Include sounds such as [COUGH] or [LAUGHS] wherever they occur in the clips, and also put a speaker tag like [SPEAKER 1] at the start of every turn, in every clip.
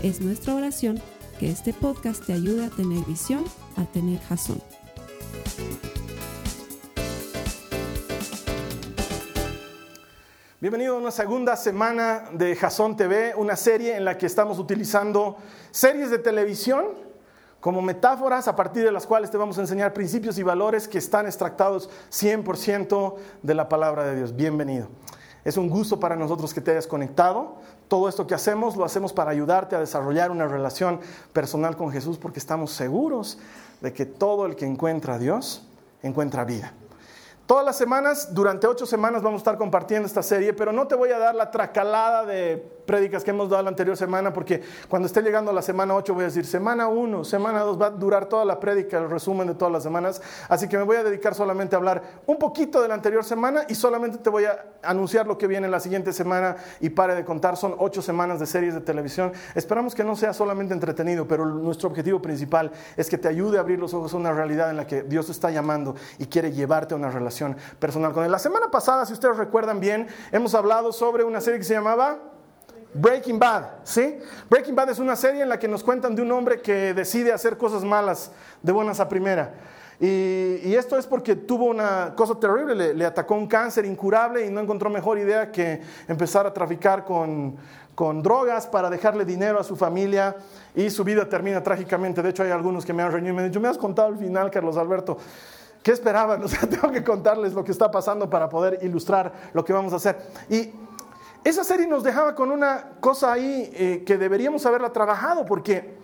[SPEAKER 1] Es nuestra oración que este podcast te ayude a tener visión, a tener jazón.
[SPEAKER 2] Bienvenido a una segunda semana de Jason TV, una serie en la que estamos utilizando series de televisión como metáforas a partir de las cuales te vamos a enseñar principios y valores que están extractados 100% de la palabra de Dios. Bienvenido. Es un gusto para nosotros que te hayas conectado. Todo esto que hacemos lo hacemos para ayudarte a desarrollar una relación personal con Jesús porque estamos seguros de que todo el que encuentra a Dios encuentra vida. Todas las semanas, durante ocho semanas vamos a estar compartiendo esta serie, pero no te voy a dar la tracalada de prédicas que hemos dado la anterior semana, porque cuando esté llegando la semana 8 voy a decir, semana 1, semana 2, va a durar toda la prédica, el resumen de todas las semanas, así que me voy a dedicar solamente a hablar un poquito de la anterior semana y solamente te voy a anunciar lo que viene la siguiente semana y pare de contar, son ocho semanas de series de televisión. Esperamos que no sea solamente entretenido, pero nuestro objetivo principal es que te ayude a abrir los ojos a una realidad en la que Dios está llamando y quiere llevarte a una relación personal con Él. La semana pasada, si ustedes recuerdan bien, hemos hablado sobre una serie que se llamaba Breaking Bad, ¿sí? Breaking Bad es una serie en la que nos cuentan de un hombre que decide hacer cosas malas de buenas a primera. Y, esto es porque tuvo una cosa terrible, le, atacó un cáncer incurable y no encontró mejor idea que empezar a traficar con, con drogas para dejarle dinero a su familia y su vida termina trágicamente. De hecho, hay algunos que me han reunido y me han dicho, me has contado el final, Carlos Alberto. ¿Qué esperaban? [LAUGHS] Tengo que contarles lo que está pasando para poder ilustrar lo que vamos a hacer. Y esa serie nos dejaba con una cosa ahí eh, que deberíamos haberla trabajado, porque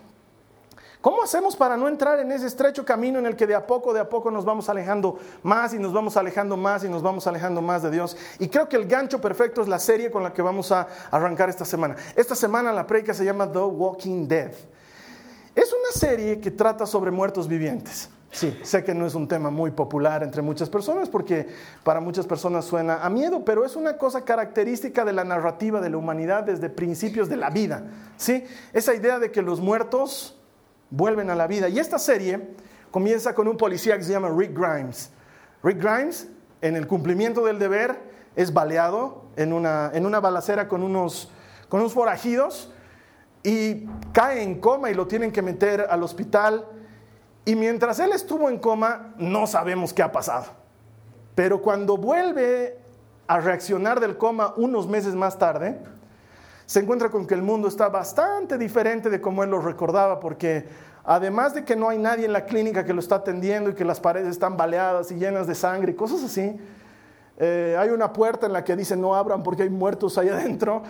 [SPEAKER 2] ¿cómo hacemos para no entrar en ese estrecho camino en el que de a poco, de a poco nos vamos alejando más y nos vamos alejando más y nos vamos alejando más de Dios? Y creo que el gancho perfecto es la serie con la que vamos a arrancar esta semana. Esta semana la predica se llama The Walking Dead. Es una serie que trata sobre muertos vivientes. Sí, sé que no es un tema muy popular entre muchas personas porque para muchas personas suena a miedo, pero es una cosa característica de la narrativa de la humanidad desde principios de la vida. ¿sí? Esa idea de que los muertos vuelven a la vida. Y esta serie comienza con un policía que se llama Rick Grimes. Rick Grimes, en el cumplimiento del deber, es baleado en una, en una balacera con unos, con unos forajidos y cae en coma y lo tienen que meter al hospital y mientras él estuvo en coma, no sabemos qué ha pasado. Pero cuando vuelve a reaccionar del coma unos meses más tarde, se encuentra con que el mundo está bastante diferente de como él lo recordaba, porque además de que no hay nadie en la clínica que lo está atendiendo y que las paredes están baleadas y llenas de sangre y cosas así, eh, hay una puerta en la que dice no abran porque hay muertos ahí adentro.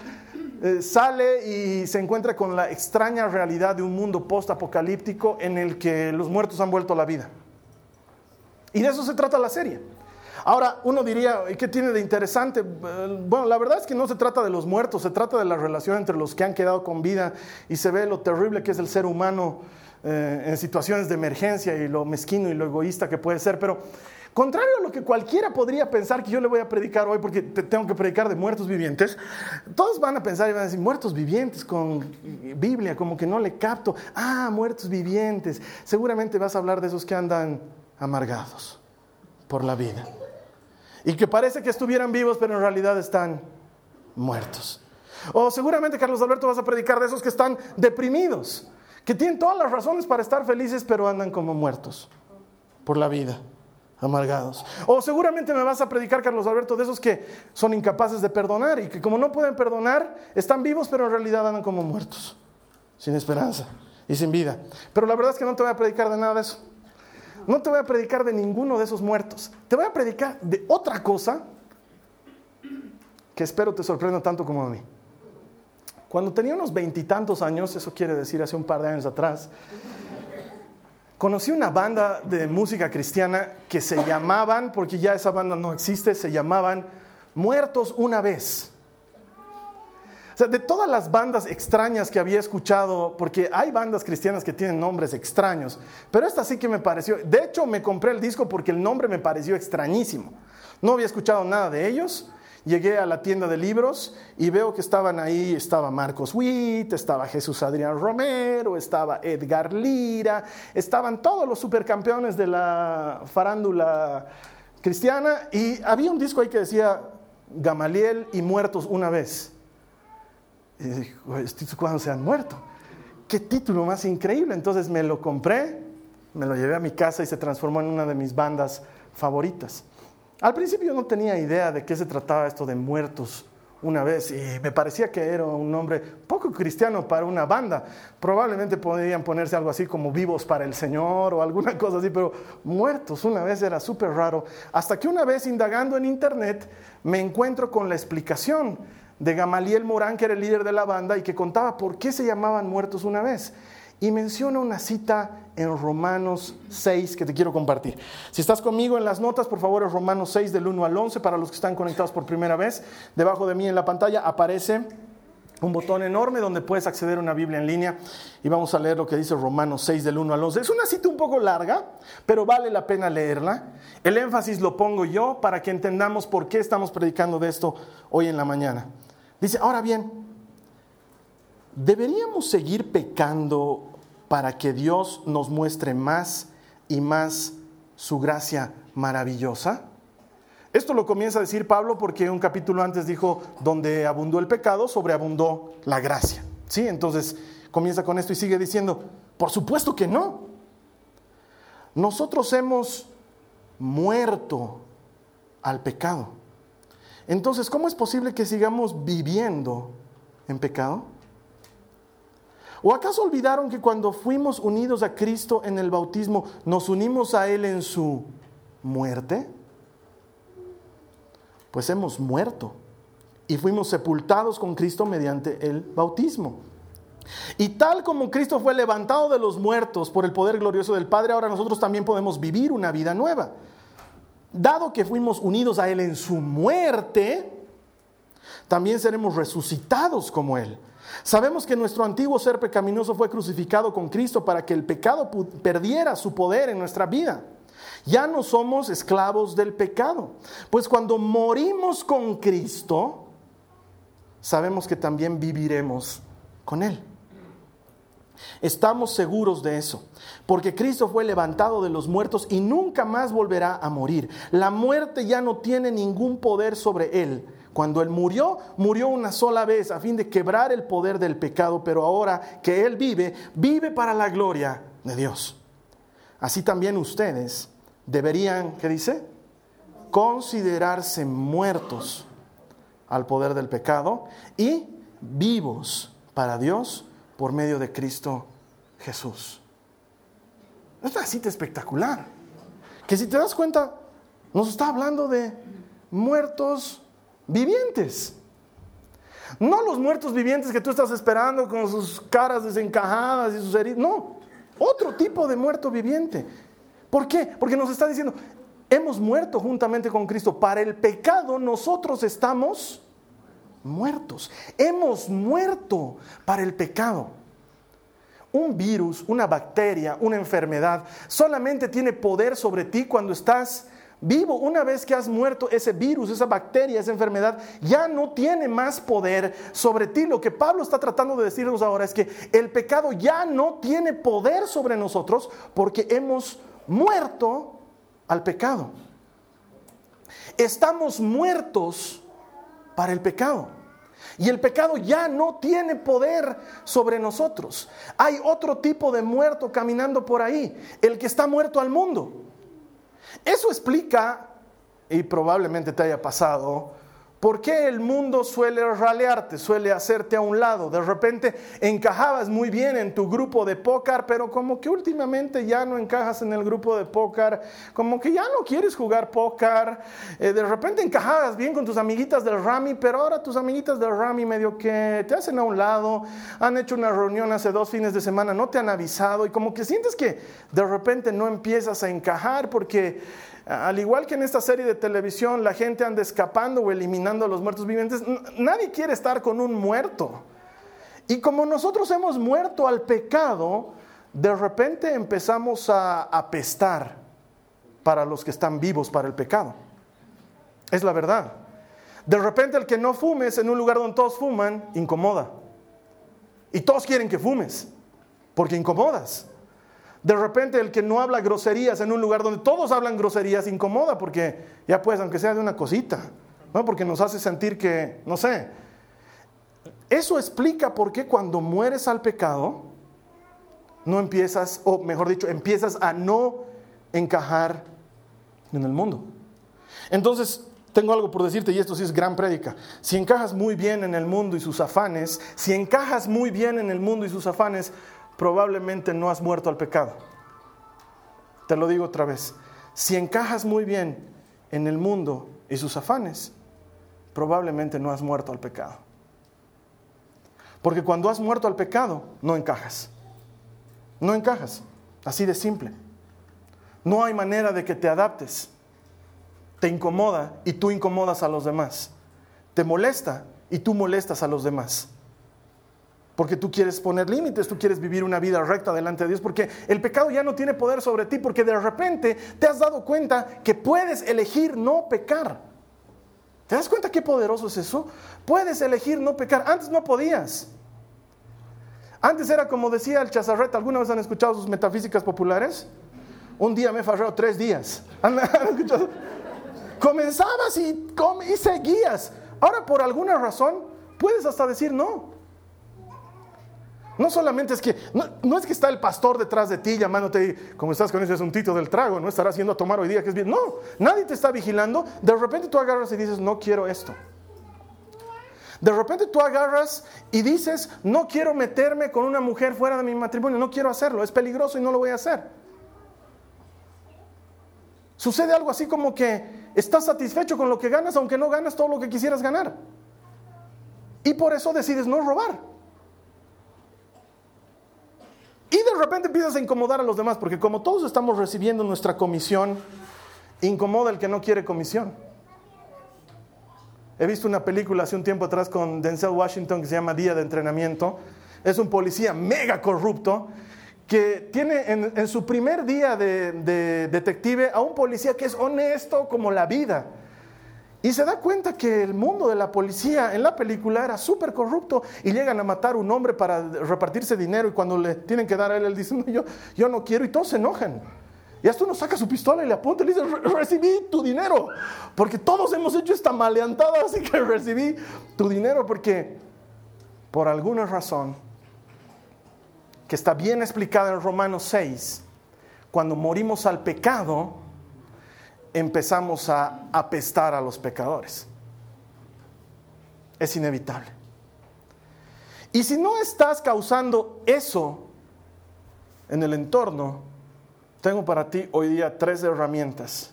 [SPEAKER 2] Eh, sale y se encuentra con la extraña realidad de un mundo post-apocalíptico en el que los muertos han vuelto a la vida. Y de eso se trata la serie. Ahora, uno diría, ¿y qué tiene de interesante? Eh, bueno, la verdad es que no se trata de los muertos, se trata de la relación entre los que han quedado con vida y se ve lo terrible que es el ser humano eh, en situaciones de emergencia y lo mezquino y lo egoísta que puede ser. Pero Contrario a lo que cualquiera podría pensar que yo le voy a predicar hoy porque tengo que predicar de muertos vivientes, todos van a pensar y van a decir, muertos vivientes con Biblia, como que no le capto. Ah, muertos vivientes. Seguramente vas a hablar de esos que andan amargados por la vida. Y que parece que estuvieran vivos, pero en realidad están muertos. O seguramente, Carlos Alberto, vas a predicar de esos que están deprimidos, que tienen todas las razones para estar felices, pero andan como muertos por la vida amargados. O seguramente me vas a predicar, Carlos Alberto, de esos que son incapaces de perdonar y que como no pueden perdonar, están vivos, pero en realidad andan como muertos, sin esperanza y sin vida. Pero la verdad es que no te voy a predicar de nada de eso. No te voy a predicar de ninguno de esos muertos. Te voy a predicar de otra cosa que espero te sorprenda tanto como a mí. Cuando tenía unos veintitantos años, eso quiere decir hace un par de años atrás, conocí una banda de música cristiana que se llamaban, porque ya esa banda no existe, se llamaban Muertos una vez. O sea, de todas las bandas extrañas que había escuchado, porque hay bandas cristianas que tienen nombres extraños, pero esta sí que me pareció, de hecho me compré el disco porque el nombre me pareció extrañísimo. No había escuchado nada de ellos. Llegué a la tienda de libros y veo que estaban ahí, estaba Marcos Witt, estaba Jesús Adrián Romero, estaba Edgar Lira, estaban todos los supercampeones de la farándula cristiana y había un disco ahí que decía Gamaliel y muertos una vez. Y dije, ¿cuándo se han muerto? Qué título más increíble. Entonces me lo compré, me lo llevé a mi casa y se transformó en una de mis bandas favoritas. Al principio no tenía idea de qué se trataba esto de muertos una vez y me parecía que era un nombre poco cristiano para una banda. Probablemente podrían ponerse algo así como vivos para el Señor o alguna [LAUGHS] cosa así, pero muertos una vez era súper raro. Hasta que una vez indagando en internet me encuentro con la explicación de Gamaliel Morán, que era el líder de la banda y que contaba por qué se llamaban muertos una vez. Y menciona una cita en Romanos 6 que te quiero compartir. Si estás conmigo en las notas, por favor, es Romanos 6 del 1 al 11 para los que están conectados por primera vez. Debajo de mí en la pantalla aparece un botón enorme donde puedes acceder a una Biblia en línea y vamos a leer lo que dice Romanos 6 del 1 al 11. Es una cita un poco larga, pero vale la pena leerla. El énfasis lo pongo yo para que entendamos por qué estamos predicando de esto hoy en la mañana. Dice, ahora bien, ¿deberíamos seguir pecando para que Dios nos muestre más y más su gracia maravillosa? Esto lo comienza a decir Pablo porque un capítulo antes dijo, donde abundó el pecado, sobreabundó la gracia. ¿Sí? Entonces comienza con esto y sigue diciendo, por supuesto que no. Nosotros hemos muerto al pecado. Entonces, ¿cómo es posible que sigamos viviendo en pecado? ¿O acaso olvidaron que cuando fuimos unidos a Cristo en el bautismo, nos unimos a Él en su muerte? Pues hemos muerto y fuimos sepultados con Cristo mediante el bautismo. Y tal como Cristo fue levantado de los muertos por el poder glorioso del Padre, ahora nosotros también podemos vivir una vida nueva dado que fuimos unidos a Él en su muerte, también seremos resucitados como Él. Sabemos que nuestro antiguo ser pecaminoso fue crucificado con Cristo para que el pecado perdiera su poder en nuestra vida. Ya no somos esclavos del pecado, pues cuando morimos con Cristo, sabemos que también viviremos con Él. Estamos seguros de eso, porque Cristo fue levantado de los muertos y nunca más volverá a morir. La muerte ya no tiene ningún poder sobre él. Cuando él murió, murió una sola vez a fin de quebrar el poder del pecado, pero ahora que él vive, vive para la gloria de Dios. Así también ustedes deberían, ¿qué dice? Considerarse muertos al poder del pecado y vivos para Dios por medio de Cristo Jesús. Es una cita espectacular. Que si te das cuenta, nos está hablando de muertos vivientes. No los muertos vivientes que tú estás esperando con sus caras desencajadas y sus heridas. No, otro tipo de muerto viviente. ¿Por qué? Porque nos está diciendo, hemos muerto juntamente con Cristo. Para el pecado nosotros estamos muertos. Hemos muerto para el pecado. Un virus, una bacteria, una enfermedad, solamente tiene poder sobre ti cuando estás vivo. Una vez que has muerto, ese virus, esa bacteria, esa enfermedad, ya no tiene más poder sobre ti. Lo que Pablo está tratando de decirnos ahora es que el pecado ya no tiene poder sobre nosotros porque hemos muerto al pecado. Estamos muertos para el pecado. Y el pecado ya no tiene poder sobre nosotros. Hay otro tipo de muerto caminando por ahí, el que está muerto al mundo. Eso explica, y probablemente te haya pasado, ¿Por qué el mundo suele ralearte, suele hacerte a un lado? De repente encajabas muy bien en tu grupo de póker, pero como que últimamente ya no encajas en el grupo de póker, como que ya no quieres jugar póker. Eh, de repente encajabas bien con tus amiguitas del Rami, pero ahora tus amiguitas del Rami medio que te hacen a un lado, han hecho una reunión hace dos fines de semana, no te han avisado y como que sientes que de repente no empiezas a encajar porque al igual que en esta serie de televisión, la gente anda escapando o eliminando a los muertos vivientes, nadie quiere estar con un muerto. Y como nosotros hemos muerto al pecado, de repente empezamos a apestar para los que están vivos para el pecado. Es la verdad. De repente el que no fumes en un lugar donde todos fuman, incomoda. Y todos quieren que fumes, porque incomodas. De repente el que no habla groserías en un lugar donde todos hablan groserías, incomoda, porque ya pues, aunque sea de una cosita, ¿no? porque nos hace sentir que, no sé. Eso explica por qué cuando mueres al pecado, no empiezas, o mejor dicho, empiezas a no encajar en el mundo. Entonces, tengo algo por decirte y esto sí es gran prédica. Si encajas muy bien en el mundo y sus afanes, si encajas muy bien en el mundo y sus afanes, probablemente no has muerto al pecado. Te lo digo otra vez. Si encajas muy bien en el mundo y sus afanes, probablemente no has muerto al pecado. Porque cuando has muerto al pecado, no encajas. No encajas. Así de simple. No hay manera de que te adaptes. Te incomoda y tú incomodas a los demás. Te molesta y tú molestas a los demás. Porque tú quieres poner límites, tú quieres vivir una vida recta delante de Dios, porque el pecado ya no tiene poder sobre ti, porque de repente te has dado cuenta que puedes elegir no pecar. ¿Te das cuenta qué poderoso es eso? Puedes elegir no pecar. Antes no podías. Antes era como decía el Chazarret, ¿alguna vez han escuchado sus metafísicas populares? Un día me he tres días. [LAUGHS] Comenzabas y, y seguías. Ahora, por alguna razón, puedes hasta decir no. No solamente es que, no, es que está el pastor detrás de ti llamándote, como estás con ese asuntito del trago, no estarás haciendo a tomar hoy día que es bien. No, nadie te está vigilando. De repente tú agarras y dices, no quiero esto. De repente tú agarras y dices, no quiero meterme con una mujer fuera de mi matrimonio, no quiero hacerlo, es peligroso y no lo voy a hacer. Sucede algo así como que estás satisfecho con lo que ganas, aunque no ganas todo lo que quisieras ganar. Y por eso decides no robar. Y de repente empiezas a incomodar a los demás, porque como todos estamos recibiendo nuestra comisión, incomoda el que no quiere comisión. He visto una película hace un tiempo atrás con Denzel Washington que se llama Día de Entrenamiento. Es un policía mega corrupto que tiene en, su primer día de, detective a un policía que es honesto como la vida. Y se da cuenta que el mundo de la policía en la película era súper corrupto y llegan a matar a un hombre para repartirse dinero y cuando le tienen que dar a él, él dice, yo, yo no quiero y todos se enojan. Y hasta uno saca su pistola y le apunta y le dice, recibí tu dinero. Porque todos hemos hecho esta maleantada, así que recibí tu dinero porque por alguna razón que está bien explicada en Romanos 6, cuando morimos al pecado, empezamos a apestar a los pecadores. Es inevitable. Y si no estás causando eso en el entorno, tengo para ti hoy día tres herramientas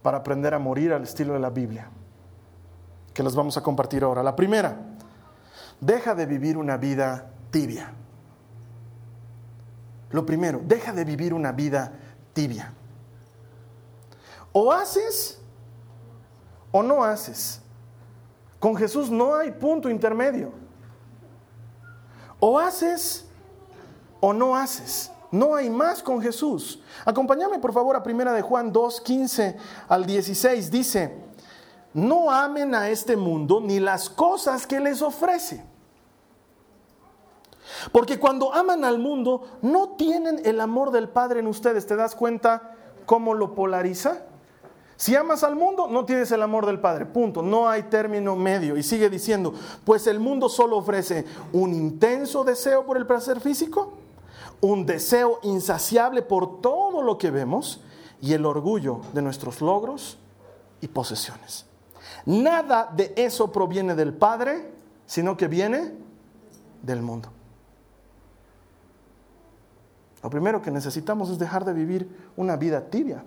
[SPEAKER 2] para aprender a morir al estilo de la Biblia, que las vamos a compartir ahora. La primera, deja de vivir una vida tibia. Lo primero, deja de vivir una vida tibia. O haces o no haces. Con Jesús no hay punto intermedio. O haces o no haces. No hay más con Jesús. Acompáñame por favor a primera de Juan 2, 15 al 16. Dice, no amen a este mundo ni las cosas que les ofrece. Porque cuando aman al mundo, no tienen el amor del Padre en ustedes. ¿Te das cuenta cómo lo polariza? Si amas al mundo, no tienes el amor del Padre. Punto. No hay término medio. Y sigue diciendo, pues el mundo solo ofrece un intenso deseo por el placer físico, un deseo insaciable por todo lo que vemos y el orgullo de nuestros logros y posesiones. Nada de eso proviene del Padre, sino que viene del mundo. Lo primero que necesitamos es dejar de vivir una vida tibia.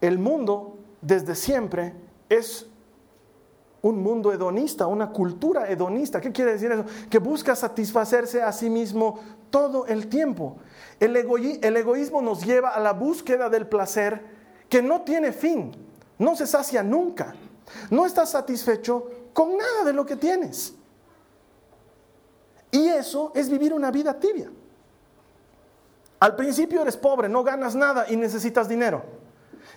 [SPEAKER 2] El mundo desde siempre es un mundo hedonista, una cultura hedonista. ¿Qué quiere decir eso? Que busca satisfacerse a sí mismo todo el tiempo. El, egoísmo nos lleva a la búsqueda del placer que no tiene fin, no se sacia nunca. No estás satisfecho con nada de lo que tienes. Y eso es vivir una vida tibia. Al principio eres pobre, no ganas nada y necesitas dinero.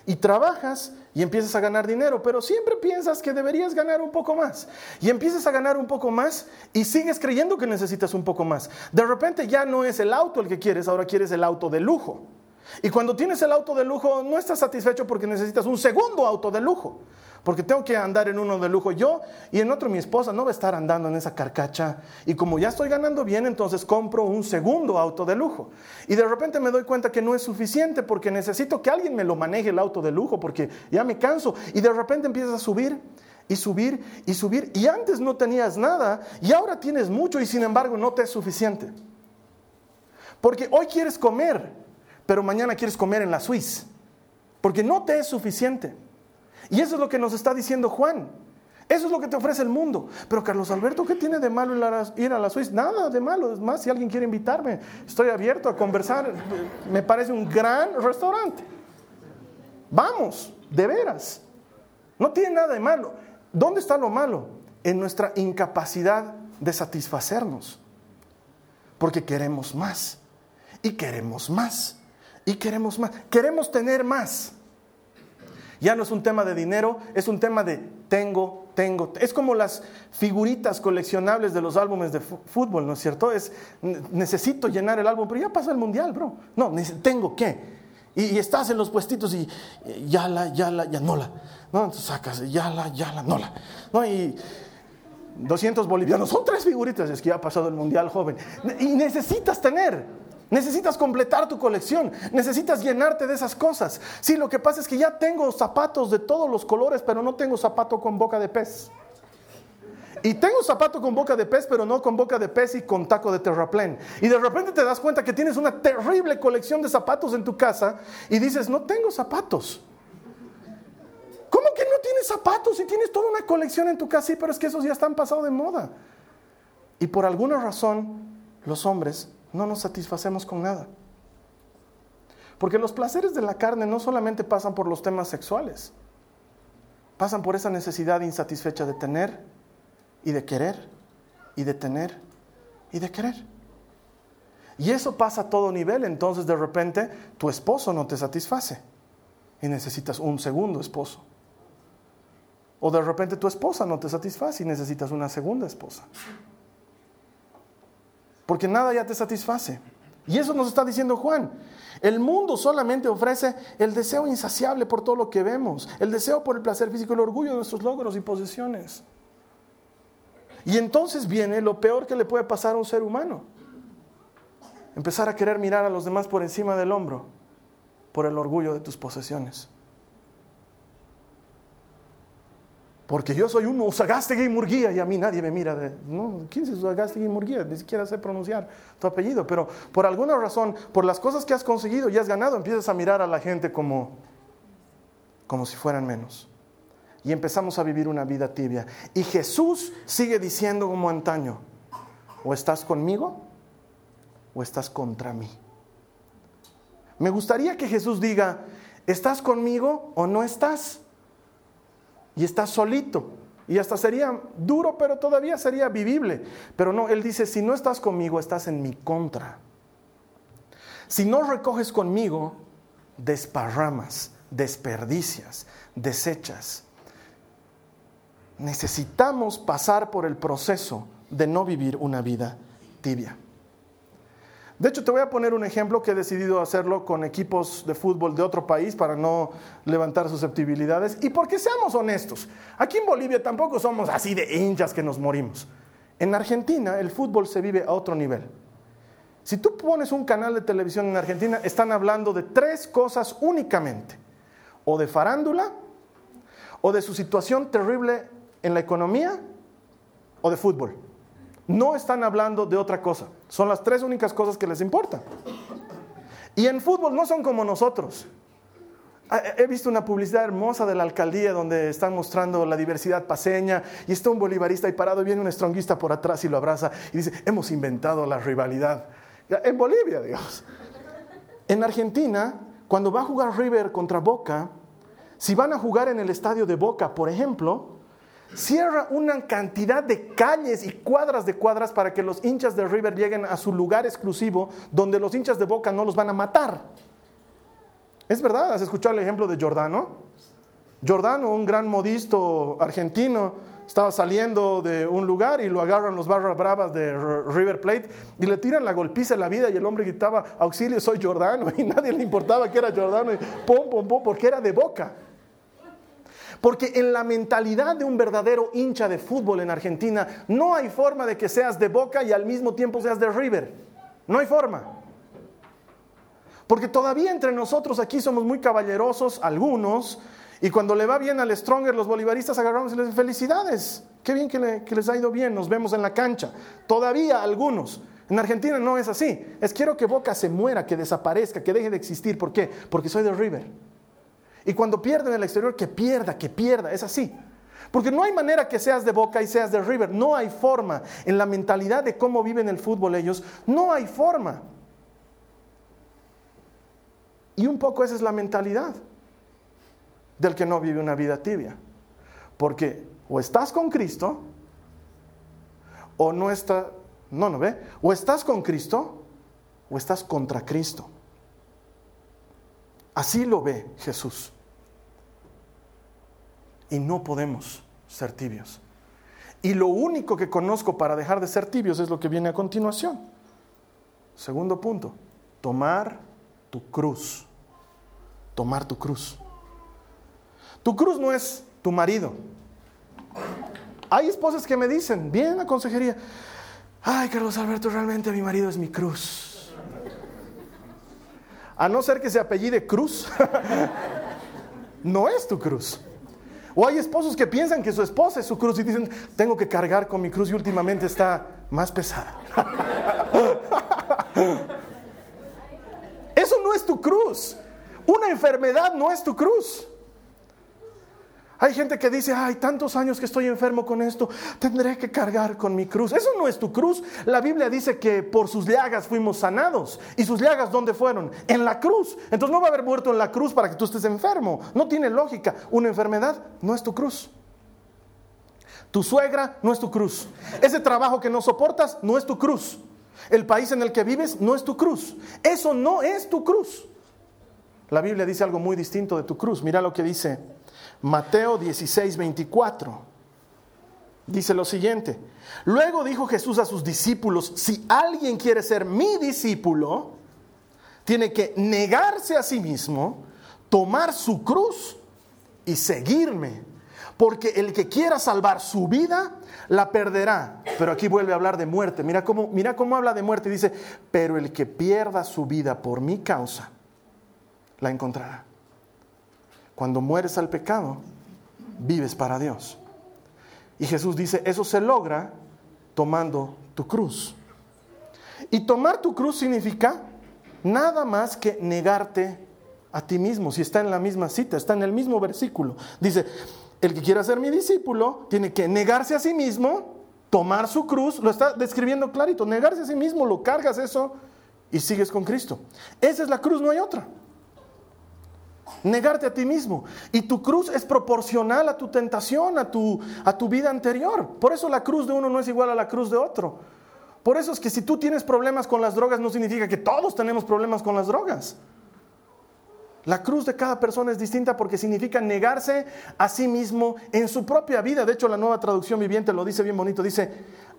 [SPEAKER 2] Y trabajas y empiezas a ganar dinero, pero siempre piensas que deberías ganar un poco más. Y empiezas a ganar un poco más y sigues creyendo que necesitas un poco más. De repente ya no es el auto el que quieres, ahora quieres el auto de lujo. Y cuando tienes el auto de lujo, no estás satisfecho porque necesitas un segundo auto de lujo porque tengo que andar en uno de lujo yo y en otro mi esposa no va a estar andando en esa carcacha. Y como ya estoy ganando bien, entonces compro un segundo auto de lujo. Y de repente me doy cuenta que no es suficiente porque necesito que alguien me lo maneje el auto de lujo porque ya me canso. Y de repente empiezas a subir y subir y subir. Y antes no tenías nada y ahora tienes mucho y sin embargo no te es suficiente. Porque hoy quieres comer, pero mañana quieres comer en la Suiza. Porque no te es suficiente. Y eso es lo que nos está diciendo Juan. Eso es lo que te ofrece el mundo. Pero Carlos Alberto, ¿qué tiene de malo ir a la Suiza? Nada de malo. Es más, si alguien quiere invitarme, estoy abierto a conversar. Me parece un gran restaurante. Vamos, de veras. No tiene nada de malo. ¿Dónde está lo malo? En nuestra incapacidad de satisfacernos. Porque queremos más. Y queremos más. Y queremos más. Queremos tener más. Ya no es un tema de dinero, es un tema de tengo, tengo. Es como las figuritas coleccionables de los álbumes de fútbol, ¿no es cierto? Es necesito llenar el álbum, pero ya pasa el mundial, bro. No, tengo que. Y, estás en los puestitos y ya la, ya la, ya no la. ¿no? Entonces sacas, ya la, ya la, no la. ¿no? Y 200 bolivianos, son tres figuritas, es que ya ha pasado el mundial joven. Y necesitas tener. Necesitas completar tu colección, necesitas llenarte de esas cosas. Sí, lo que pasa es que ya tengo zapatos de todos los colores, pero no tengo zapato con boca de pez. Y tengo zapato con boca de pez, pero no con boca de pez y con taco de terraplén. Y de repente te das cuenta que tienes una terrible colección de zapatos en tu casa y dices, no tengo zapatos. ¿Cómo que no tienes zapatos si tienes toda una colección en tu casa? Sí, pero es que esos ya están pasados de moda. Y por alguna razón, los hombres no nos satisfacemos con nada. Porque los placeres de la carne no solamente pasan por los temas sexuales, pasan por esa necesidad insatisfecha de tener y de querer y de tener y de querer. Y eso pasa a todo nivel, entonces de repente tu esposo no te satisface y necesitas un segundo esposo. O de repente tu esposa no te satisface y necesitas una segunda esposa porque nada ya te satisface. Y eso nos está diciendo Juan. El mundo solamente ofrece el deseo insaciable por todo lo que vemos, el deseo por el placer físico, el orgullo de nuestros logros y posesiones. Y entonces viene lo peor que le puede pasar a un ser humano. Empezar a querer mirar a los demás por encima del hombro, por el orgullo de tus posesiones. Porque yo soy un Usagastegui Murguía y a mí nadie me mira de, no, ¿quién es Usagastegui Murguía? Ni siquiera sé pronunciar tu apellido, pero por alguna razón, por las cosas que has conseguido y has ganado, empiezas a mirar a la gente como, como si fueran menos. Y empezamos a vivir una vida tibia. Y Jesús sigue diciendo como antaño, o estás conmigo o estás contra mí. Me gustaría que Jesús diga, ¿estás conmigo o no estás? Y estás solito. Y hasta sería duro, pero todavía sería vivible. Pero no, Él dice, si no estás conmigo, estás en mi contra. Si no recoges conmigo, desparramas, desperdicias, desechas. Necesitamos pasar por el proceso de no vivir una vida tibia. De hecho, te voy a poner un ejemplo que he decidido hacerlo con equipos de fútbol de otro país para no levantar susceptibilidades. Y porque seamos honestos, aquí en Bolivia tampoco somos así de hinchas que nos morimos. En Argentina el fútbol se vive a otro nivel. Si tú pones un canal de televisión en Argentina, están hablando de tres cosas únicamente. O de farándula, o de su situación terrible en la economía, o de fútbol. No están hablando de otra cosa. Son las tres únicas cosas que les importan. Y en fútbol no son como nosotros. Ah, he visto una publicidad hermosa de la alcaldía donde están mostrando la diversidad paseña y está un bolivarista ahí parado y viene un estronguista por atrás y lo abraza y dice, hemos inventado la rivalidad. En Bolivia, Dios. En Argentina, cuando va a jugar River contra Boca, si van a jugar en el estadio de Boca, por ejemplo, cierra una cantidad de calles y cuadras de cuadras para que los hinchas de River lleguen a su lugar exclusivo donde los hinchas de Boca no los van a matar. Es verdad, has escuchado el ejemplo de Giordano. Giordano, un gran modisto argentino, estaba saliendo de un lugar y lo agarran los barras bravas de River Plate y le tiran la golpiza en la vida y el hombre gritaba, auxilio, soy Giordano [LAUGHS] y nadie le importaba que era Giordano y pum, pum, pum, porque era de boca. Porque en la mentalidad de un verdadero hincha de fútbol en Argentina no hay forma de que seas de Boca y al mismo tiempo seas de River. No hay forma. Porque todavía entre nosotros aquí somos muy caballerosos, algunos, y cuando le va bien al Stronger, los bolivaristas agarramos y les dicen felicidades. Qué bien que, que les ha ido bien, nos vemos en la cancha. Todavía algunos. En Argentina no es así. Es quiero que Boca se muera, que desaparezca, que deje de existir. ¿Por qué? Porque soy de River. Y cuando pierden el exterior, que pierda, que pierda. Es así. Porque no hay manera que seas de Boca y seas de River. No hay forma. En la mentalidad de cómo viven el fútbol ellos, no hay forma. Y un poco esa es la mentalidad del que no vive una vida tibia. Porque o estás con Cristo o no estás, no, no ve, o estás con Cristo o estás contra Cristo. Así lo ve Jesús. Y no podemos ser tibios. Y lo único que conozco para dejar de ser tibios es lo que viene a continuación. Segundo punto, tomar tu cruz. Tomar tu cruz. Tu cruz no es tu marido. Hay esposas que me dicen, bien la consejería, ay Carlos Alberto, realmente mi marido es mi cruz. A no ser que se apellide Cruz, [LAUGHS] no es tu cruz. O hay esposos que piensan que su esposa es su cruz y dicen, tengo que cargar con mi cruz y últimamente está más pesada. [LAUGHS] Eso no es tu cruz. Una enfermedad no es tu cruz. Hay gente que dice, ay, tantos años que estoy enfermo con esto, tendré que cargar con mi cruz. Eso no es tu cruz. La Biblia dice que por sus llagas fuimos sanados. ¿Y sus llagas dónde fueron? En la cruz. Entonces no va a haber muerto en la cruz para que tú estés enfermo. No tiene lógica. Una enfermedad no es tu cruz. Tu suegra no es tu cruz. Ese trabajo que no soportas no es tu cruz. El país en el que vives no es tu cruz. Eso no es tu cruz. La Biblia dice algo muy distinto de tu cruz. Mira lo que dice Mateo 16, 24. Dice lo siguiente. Luego dijo Jesús a sus discípulos, si alguien quiere ser mi discípulo, tiene que negarse a sí mismo, tomar su cruz y seguirme. Porque el que quiera salvar su vida, la perderá. Pero aquí vuelve a hablar de muerte. Mira cómo, mira cómo habla de muerte. Dice, pero el que pierda su vida por mi causa, la encontrará. Cuando mueres al pecado, vives para Dios. Y Jesús dice, eso se logra tomando tu cruz. Y tomar tu cruz significa nada más que negarte a ti mismo. Si está en la misma cita, está en el mismo versículo. Dice, el que quiera ser mi discípulo tiene que negarse a sí mismo, tomar su cruz, lo está describiendo clarito, negarse a sí mismo, lo cargas eso y sigues con Cristo. Esa es la cruz, no hay otra negarte a ti mismo. Y tu cruz es proporcional a tu tentación, a tu, a tu vida anterior. Por eso la cruz de uno no es igual a la cruz de otro. Por eso es que si tú tienes problemas con las drogas no significa que todos tenemos problemas con las drogas. La cruz de cada persona es distinta porque significa negarse a sí mismo en su propia vida. De hecho, la nueva traducción viviente lo dice bien bonito. Dice,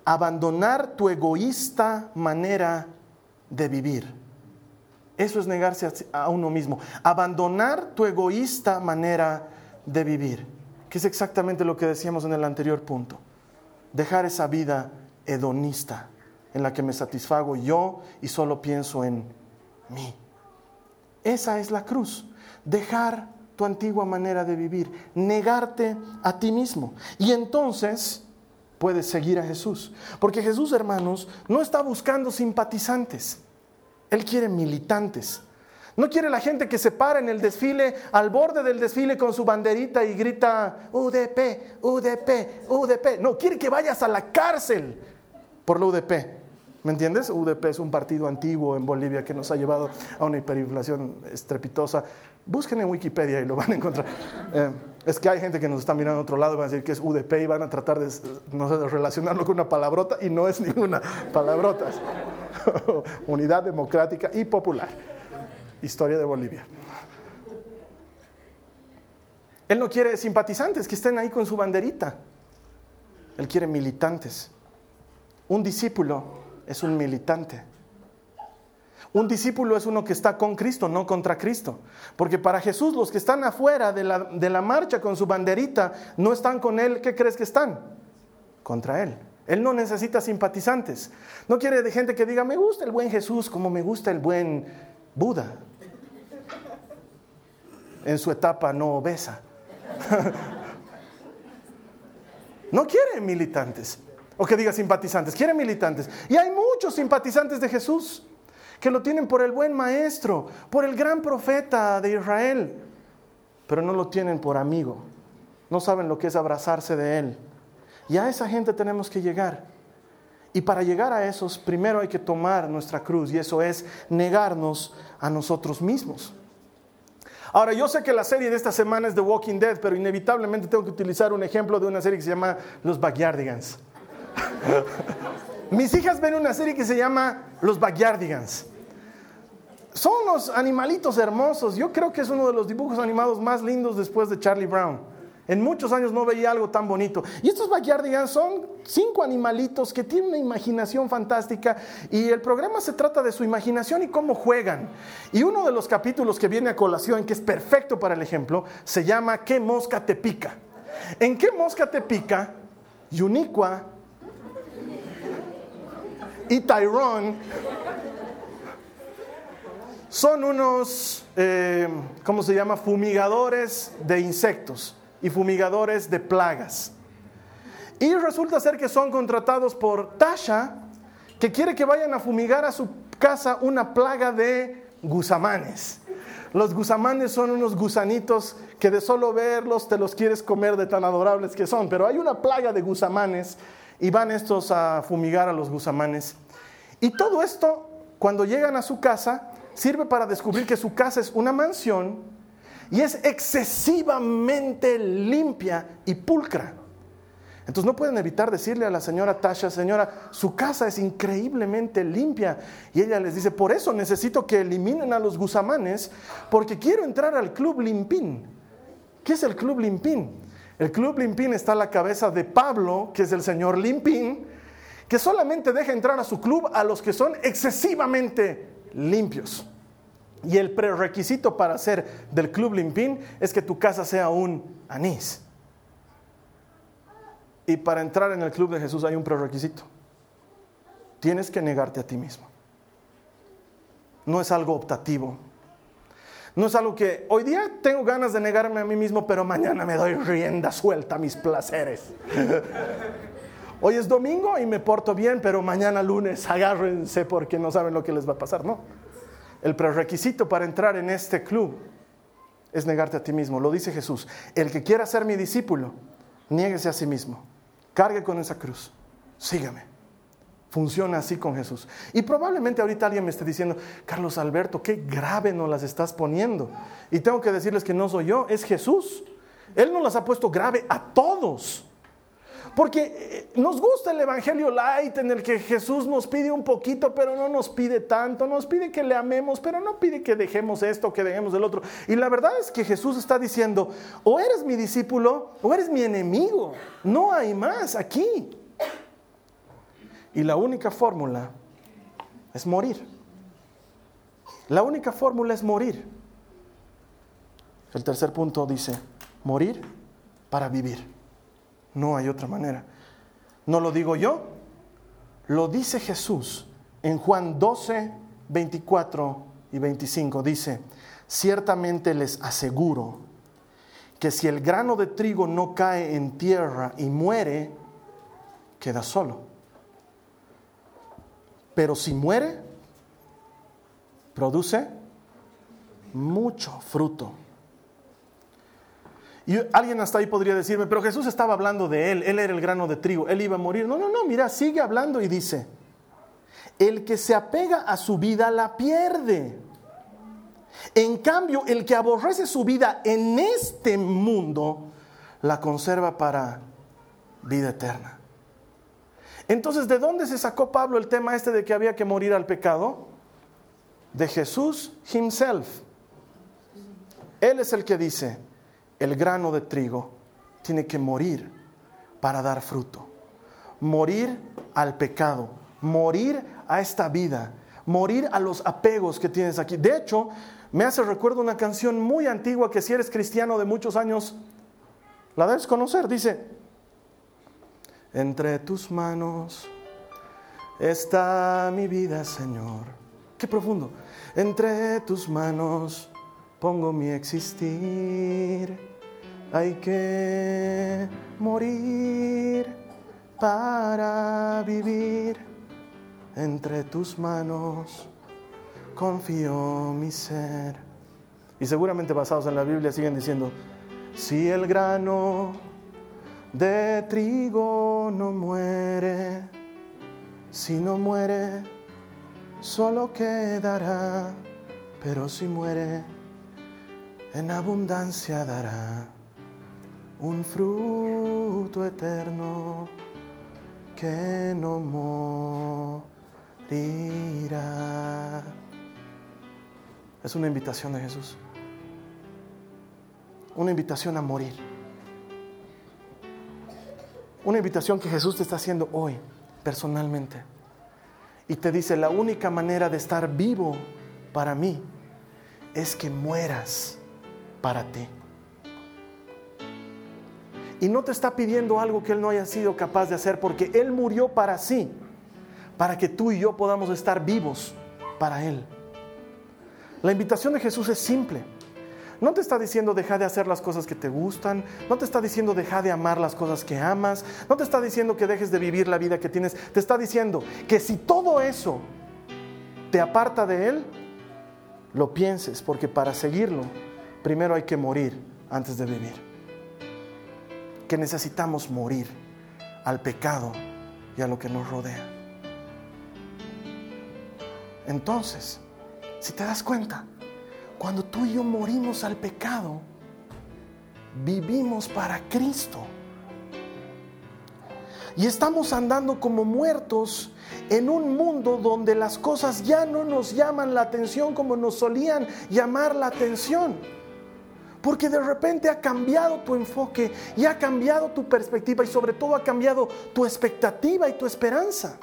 [SPEAKER 2] abandonar tu egoísta manera de vivir. Eso es negarse a uno mismo. Abandonar tu egoísta manera de vivir, que es exactamente lo que decíamos en el anterior punto. Dejar esa vida hedonista en la que me satisfago yo y solo pienso en mí. Esa es la cruz. Dejar tu antigua manera de vivir, negarte a ti mismo. Y entonces puedes seguir a Jesús. Porque Jesús, hermanos, no está buscando simpatizantes. Él quiere militantes. No quiere la gente que se para en el desfile, al borde del desfile con su banderita y grita UDP, UDP, UDP. No, quiere que vayas a la cárcel por la UDP. ¿Me entiendes? UDP es un partido antiguo en Bolivia que nos ha llevado a una hiperinflación estrepitosa. Busquen en Wikipedia y lo van a encontrar. Eh, es que hay gente que nos está mirando a otro lado y van a decir que es UDP y van a tratar de, no relacionarlo con una palabrota y no es [LAUGHS] ninguna palabrota. [LAUGHS] Unidad Democrática y Popular. Historia de Bolivia. Él no quiere simpatizantes que estén ahí con su banderita. Él quiere militantes. Un discípulo es un militante. Un discípulo es uno que está con Cristo, no contra Cristo. Porque para Jesús los que están afuera de la, de la, marcha con su banderita no están con Él. ¿Qué crees que están? Contra Él. Él no necesita simpatizantes. No quiere de gente que diga, me gusta el buen Jesús como me gusta el buen Buda. En su etapa no obesa. [LAUGHS] no quiere militantes. O que diga simpatizantes, quiere militantes. Y hay muchos simpatizantes de Jesús que lo tienen por el buen maestro, por el gran profeta de Israel, pero no lo tienen por amigo. No saben lo que es abrazarse de él. Y a esa gente tenemos que llegar. Y para llegar a esos, primero hay que tomar nuestra cruz y eso es negarnos a nosotros mismos. Ahora, yo sé que la serie de esta semana es The Walking Dead, pero inevitablemente tengo que utilizar un ejemplo de una serie que se llama Los Backyardigans. [LAUGHS] Mis hijas ven una serie que se llama Los Backyardigans son unos animalitos hermosos. Yo creo que es uno de los dibujos animados más lindos después de Charlie Brown. En muchos años no veía algo tan bonito. Y estos Backyardigans son cinco animalitos que tienen una imaginación fantástica y el programa se trata de su imaginación y cómo juegan. Y uno de los capítulos que viene a colación, que es perfecto para el ejemplo, se llama ¿Qué mosca te pica? ¿En qué mosca te pica? Uniqua y Tyrone son unos, eh, ¿cómo se llama? Fumigadores de insectos y fumigadores de plagas. Y resulta ser que son contratados por Tasha, que quiere que vayan a fumigar a su casa una plaga de gusamanes. Los gusamanes son unos gusanitos que de solo verlos te los quieres comer de tan adorables que son, pero hay una plaga de gusamanes y van estos a fumigar a los gusamanes. Y todo esto, cuando llegan a su casa, sirve para descubrir que su casa es una mansión y es excesivamente limpia y pulcra. Entonces no pueden evitar decirle a la señora Tasha, señora, su casa es increíblemente limpia. Y ella les dice, por eso necesito que eliminen a los gusamanes, porque quiero entrar al Club Limpín. ¿Qué es el Club Limpín? El Club Limpín está a la cabeza de Pablo, que es el señor Limpín, que solamente deja entrar a su club a los que son excesivamente limpios. Y el prerequisito para ser del club limpín es que tu casa sea un anís. Y para entrar en el club de Jesús hay un prerequisito. Tienes que negarte a ti mismo. No es algo optativo. No es algo que hoy día tengo ganas de negarme a mí mismo, pero mañana me doy rienda suelta a mis placeres. [LAUGHS] Hoy es domingo y me porto bien, pero mañana lunes [LAUGHS] agárrense porque no saben lo que les va a pasar, ¿no? El prerequisito para entrar en este club es negarte a ti mismo. Lo dice Jesús. El que quiera ser mi discípulo, niéguese a sí mismo. Cargue con esa cruz. Sígame. Funciona así con Jesús. Y probablemente ahorita alguien me esté diciendo, Carlos Alberto, qué grave nos las estás poniendo. Y tengo que decirles que no soy yo, es Jesús. Él nos las ha puesto grave a todos. Porque eh, nos gusta el Evangelio light en el que Jesús nos pide un poquito, pero no nos pide tanto. Nos pide que le amemos, pero no pide que dejemos esto, que dejemos el otro. Y la verdad es que Jesús está diciendo, o eres mi discípulo o eres mi enemigo. No hay más aquí. Y la única fórmula es morir. La única fórmula es morir. El tercer punto dice, morir para vivir. No hay otra manera. No lo digo yo, lo dice Jesús en Juan 12, 24 y 25. Dice, ciertamente les aseguro que si el grano de trigo no cae en tierra y muere, queda solo. Pero si muere, produce mucho fruto. Y alguien hasta ahí podría decirme, pero Jesús estaba hablando de él, él era el grano de trigo, él iba a morir. No, no, no, mira, sigue hablando y dice, el que se apega a su vida la pierde. En cambio, el que aborrece su vida en este mundo, la conserva para vida eterna. Entonces, ¿de dónde se sacó Pablo el tema este de que había que morir al pecado? De Jesús himself. Él es el que dice, el grano de trigo tiene que morir para dar fruto. Morir al pecado, morir a esta vida, morir a los apegos que tienes aquí. De hecho, me hace recuerdo una canción muy antigua que si eres cristiano de muchos años, la debes conocer. Dice, entre tus manos está mi vida, Señor. Qué profundo. Entre tus manos pongo mi existir. Hay que morir para vivir. Entre tus manos confío mi ser. Y seguramente basados en la Biblia siguen diciendo, si el grano de trigo no muere, si no muere, solo quedará, pero si muere, en abundancia dará un fruto eterno que no morirá. Es una invitación de Jesús. Una invitación a morir. Una invitación que Jesús te está haciendo hoy, personalmente. Y te dice, la única manera de estar vivo para mí es que mueras para ti. Y no te está pidiendo algo que Él no haya sido capaz de hacer, porque Él murió para sí, para que tú y yo podamos estar vivos para Él. La invitación de Jesús es simple. No te está diciendo deja de hacer las cosas que te gustan, no te está diciendo deja de amar las cosas que amas, no te está diciendo que dejes de vivir la vida que tienes, te está diciendo que si todo eso te aparta de Él, lo pienses, porque para seguirlo primero hay que morir antes de vivir. Que necesitamos morir al pecado y a lo que nos rodea. Entonces, si te das cuenta, cuando tú y yo morimos al pecado, vivimos para Cristo. Y estamos andando como muertos en un mundo donde las cosas ya no nos llaman la atención como nos solían llamar la atención. Porque de repente ha cambiado tu enfoque y ha cambiado tu perspectiva y sobre todo ha cambiado tu expectativa y tu esperanza.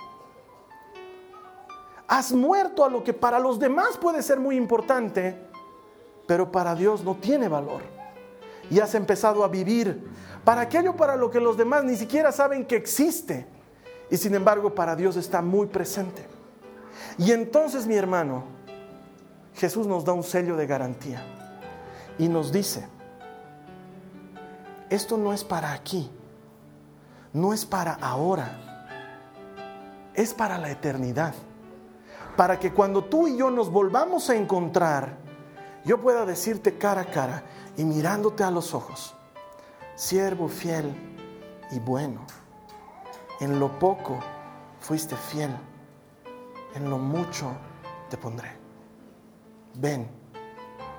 [SPEAKER 2] Has muerto a lo que para los demás puede ser muy importante, pero para Dios no tiene valor. Y has empezado a vivir para aquello para lo que los demás ni siquiera saben que existe. Y sin embargo para Dios está muy presente. Y entonces mi hermano, Jesús nos da un sello de garantía y nos dice, esto no es para aquí, no es para ahora, es para la eternidad. Para que cuando tú y yo nos volvamos a encontrar, yo pueda decirte cara a cara y mirándote a los ojos, siervo fiel y bueno, en lo poco fuiste fiel, en lo mucho te pondré. Ven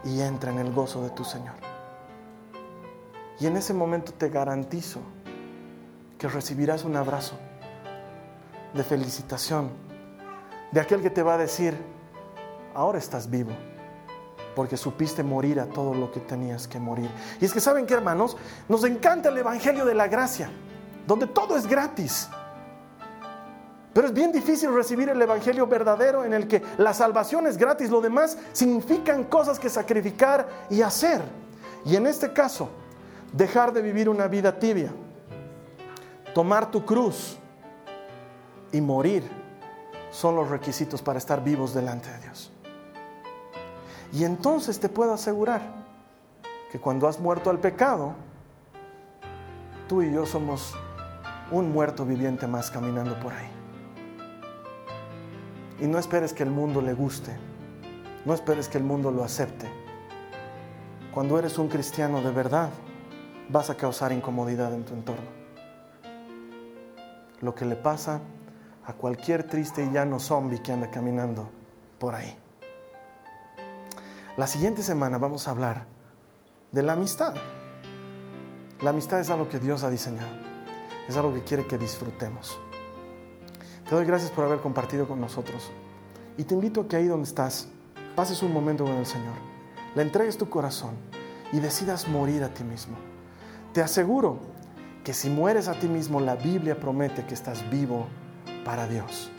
[SPEAKER 2] y entra en el gozo de tu Señor. Y en ese momento te garantizo que recibirás un abrazo de felicitación de aquel que te va a decir, ahora estás vivo, porque supiste morir a todo lo que tenías que morir. Y es que saben que hermanos, nos encanta el Evangelio de la Gracia, donde todo es gratis. Pero es bien difícil recibir el Evangelio verdadero en el que la salvación es gratis, lo demás significan cosas que sacrificar y hacer. Y en este caso, dejar de vivir una vida tibia, tomar tu cruz y morir son los requisitos para estar vivos delante de Dios. Y entonces te puedo asegurar que cuando has muerto al pecado, tú y yo somos un muerto viviente más caminando por ahí. Y no esperes que el mundo le guste. No esperes que el mundo lo acepte. Cuando eres un cristiano de verdad, vas a causar incomodidad en tu entorno. Lo que le pasa a cualquier triste y llano zombie que anda caminando por ahí. La siguiente semana vamos a hablar de la amistad. La amistad es algo que Dios ha diseñado, es algo que quiere que disfrutemos. Te doy gracias por haber compartido con nosotros y te invito a que ahí donde estás pases un momento con el Señor, le entregues tu corazón y decidas morir a ti mismo. Te aseguro que si mueres a ti mismo, la Biblia promete que estás vivo para Dios.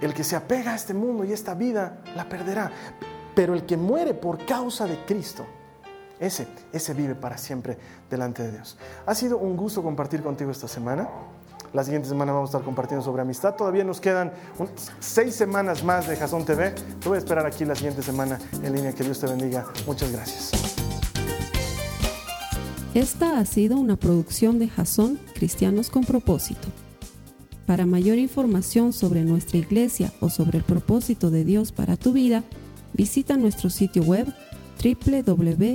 [SPEAKER 2] El que se apega a este mundo y esta vida la perderá, pero el que muere por causa de Cristo, ese, ese vive para siempre delante de Dios. Ha sido un gusto compartir contigo esta semana. La siguiente semana vamos a estar compartiendo sobre amistad. Todavía nos quedan seis semanas más de Jason TV. Te voy a esperar aquí la siguiente semana en línea. Que Dios te bendiga. Muchas gracias.
[SPEAKER 1] Esta ha sido una producción de Jason Cristianos con Propósito. Para mayor información sobre nuestra iglesia o sobre el propósito de Dios para tu vida, visita nuestro sitio web www.jason.info.